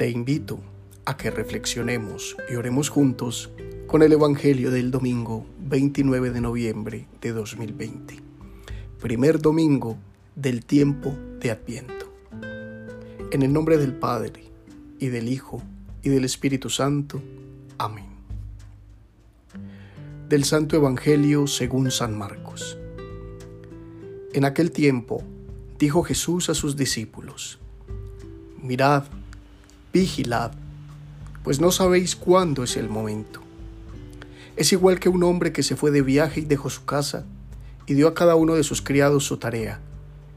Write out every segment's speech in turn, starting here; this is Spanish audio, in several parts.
Te invito a que reflexionemos y oremos juntos con el Evangelio del domingo 29 de noviembre de 2020, primer domingo del tiempo de Adviento. En el nombre del Padre, y del Hijo, y del Espíritu Santo. Amén. Del Santo Evangelio según San Marcos. En aquel tiempo dijo Jesús a sus discípulos, Mirad, vigilad, pues no sabéis cuándo es el momento. Es igual que un hombre que se fue de viaje y dejó su casa y dio a cada uno de sus criados su tarea,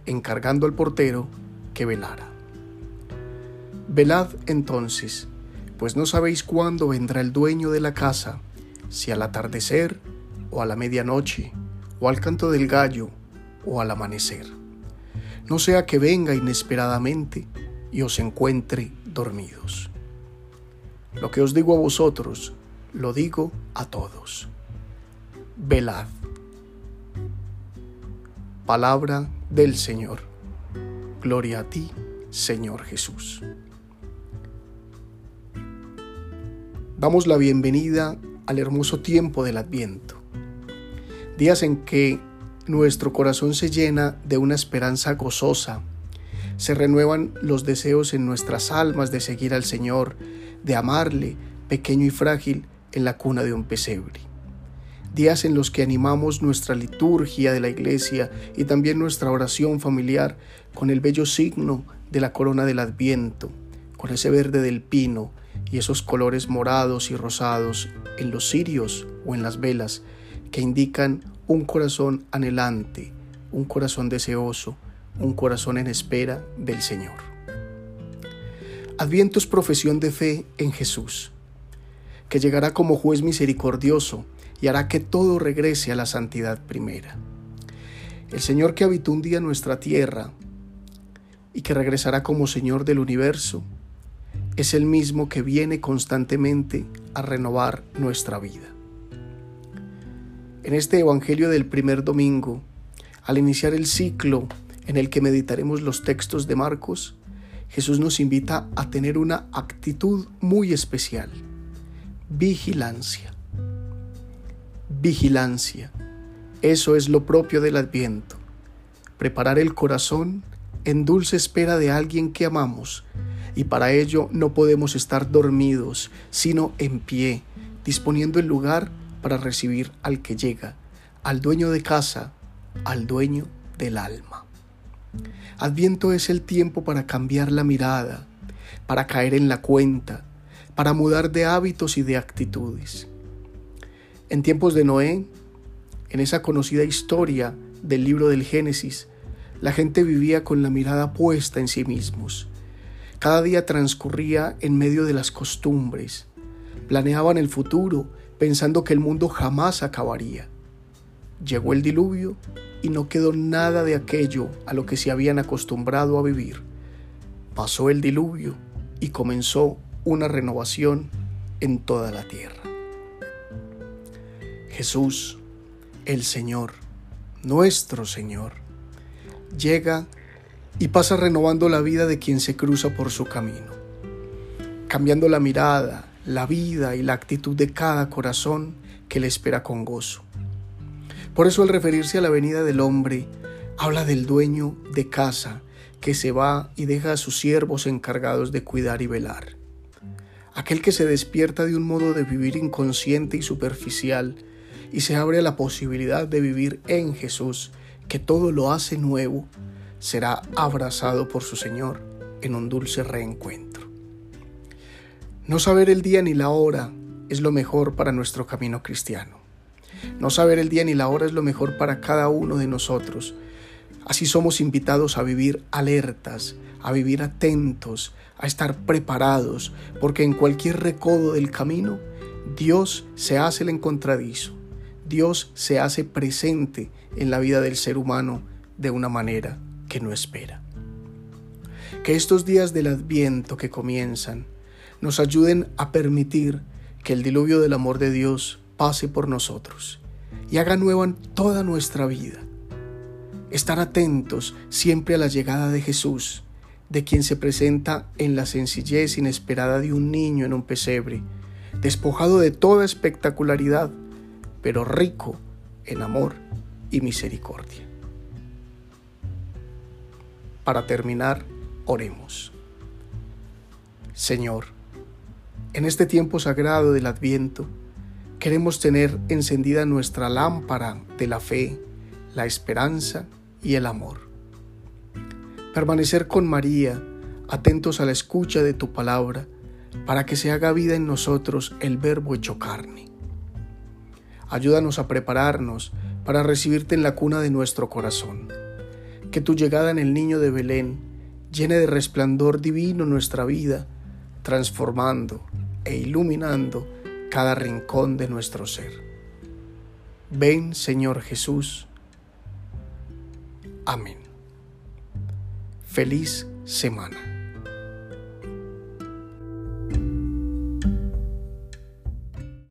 encargando al portero que velara. Velad entonces, pues no sabéis cuándo vendrá el dueño de la casa, si al atardecer, o a la medianoche, o al canto del gallo, o al amanecer. No sea que venga inesperadamente y os encuentre dormidos. Lo que os digo a vosotros, lo digo a todos. Velad. Palabra del Señor. Gloria a ti, Señor Jesús. Damos la bienvenida al hermoso tiempo del Adviento. Días en que nuestro corazón se llena de una esperanza gozosa se renuevan los deseos en nuestras almas de seguir al Señor, de amarle, pequeño y frágil, en la cuna de un pesebre. Días en los que animamos nuestra liturgia de la iglesia y también nuestra oración familiar con el bello signo de la corona del Adviento, con ese verde del pino y esos colores morados y rosados en los cirios o en las velas que indican un corazón anhelante, un corazón deseoso, un corazón en espera del Señor. Adviento es profesión de fe en Jesús, que llegará como juez misericordioso y hará que todo regrese a la santidad primera. El Señor que habitó un día nuestra tierra y que regresará como Señor del universo, es el mismo que viene constantemente a renovar nuestra vida. En este Evangelio del primer domingo, al iniciar el ciclo en el que meditaremos los textos de Marcos, Jesús nos invita a tener una actitud muy especial, vigilancia. Vigilancia. Eso es lo propio del adviento. Preparar el corazón en dulce espera de alguien que amamos y para ello no podemos estar dormidos, sino en pie, disponiendo el lugar para recibir al que llega, al dueño de casa, al dueño del alma. Adviento es el tiempo para cambiar la mirada, para caer en la cuenta, para mudar de hábitos y de actitudes. En tiempos de Noé, en esa conocida historia del libro del Génesis, la gente vivía con la mirada puesta en sí mismos. Cada día transcurría en medio de las costumbres. Planeaban el futuro pensando que el mundo jamás acabaría. Llegó el diluvio y no quedó nada de aquello a lo que se habían acostumbrado a vivir. Pasó el diluvio y comenzó una renovación en toda la tierra. Jesús, el Señor, nuestro Señor, llega y pasa renovando la vida de quien se cruza por su camino, cambiando la mirada, la vida y la actitud de cada corazón que le espera con gozo. Por eso al referirse a la venida del hombre, habla del dueño de casa que se va y deja a sus siervos encargados de cuidar y velar. Aquel que se despierta de un modo de vivir inconsciente y superficial y se abre a la posibilidad de vivir en Jesús, que todo lo hace nuevo, será abrazado por su Señor en un dulce reencuentro. No saber el día ni la hora es lo mejor para nuestro camino cristiano. No saber el día ni la hora es lo mejor para cada uno de nosotros. Así somos invitados a vivir alertas, a vivir atentos, a estar preparados, porque en cualquier recodo del camino, Dios se hace el encontradizo. Dios se hace presente en la vida del ser humano de una manera que no espera. Que estos días del adviento que comienzan nos ayuden a permitir que el diluvio del amor de Dios pase por nosotros y haga nueva toda nuestra vida. Estar atentos siempre a la llegada de Jesús, de quien se presenta en la sencillez inesperada de un niño en un pesebre, despojado de toda espectacularidad, pero rico en amor y misericordia. Para terminar, oremos. Señor, en este tiempo sagrado del Adviento, queremos tener encendida nuestra lámpara de la fe, la esperanza y el amor. Permanecer con María, atentos a la escucha de tu palabra, para que se haga vida en nosotros el verbo hecho carne. Ayúdanos a prepararnos para recibirte en la cuna de nuestro corazón. Que tu llegada en el niño de Belén llene de resplandor divino nuestra vida, transformando e iluminando cada rincón de nuestro ser. Ven, Señor Jesús. Amén. Feliz semana.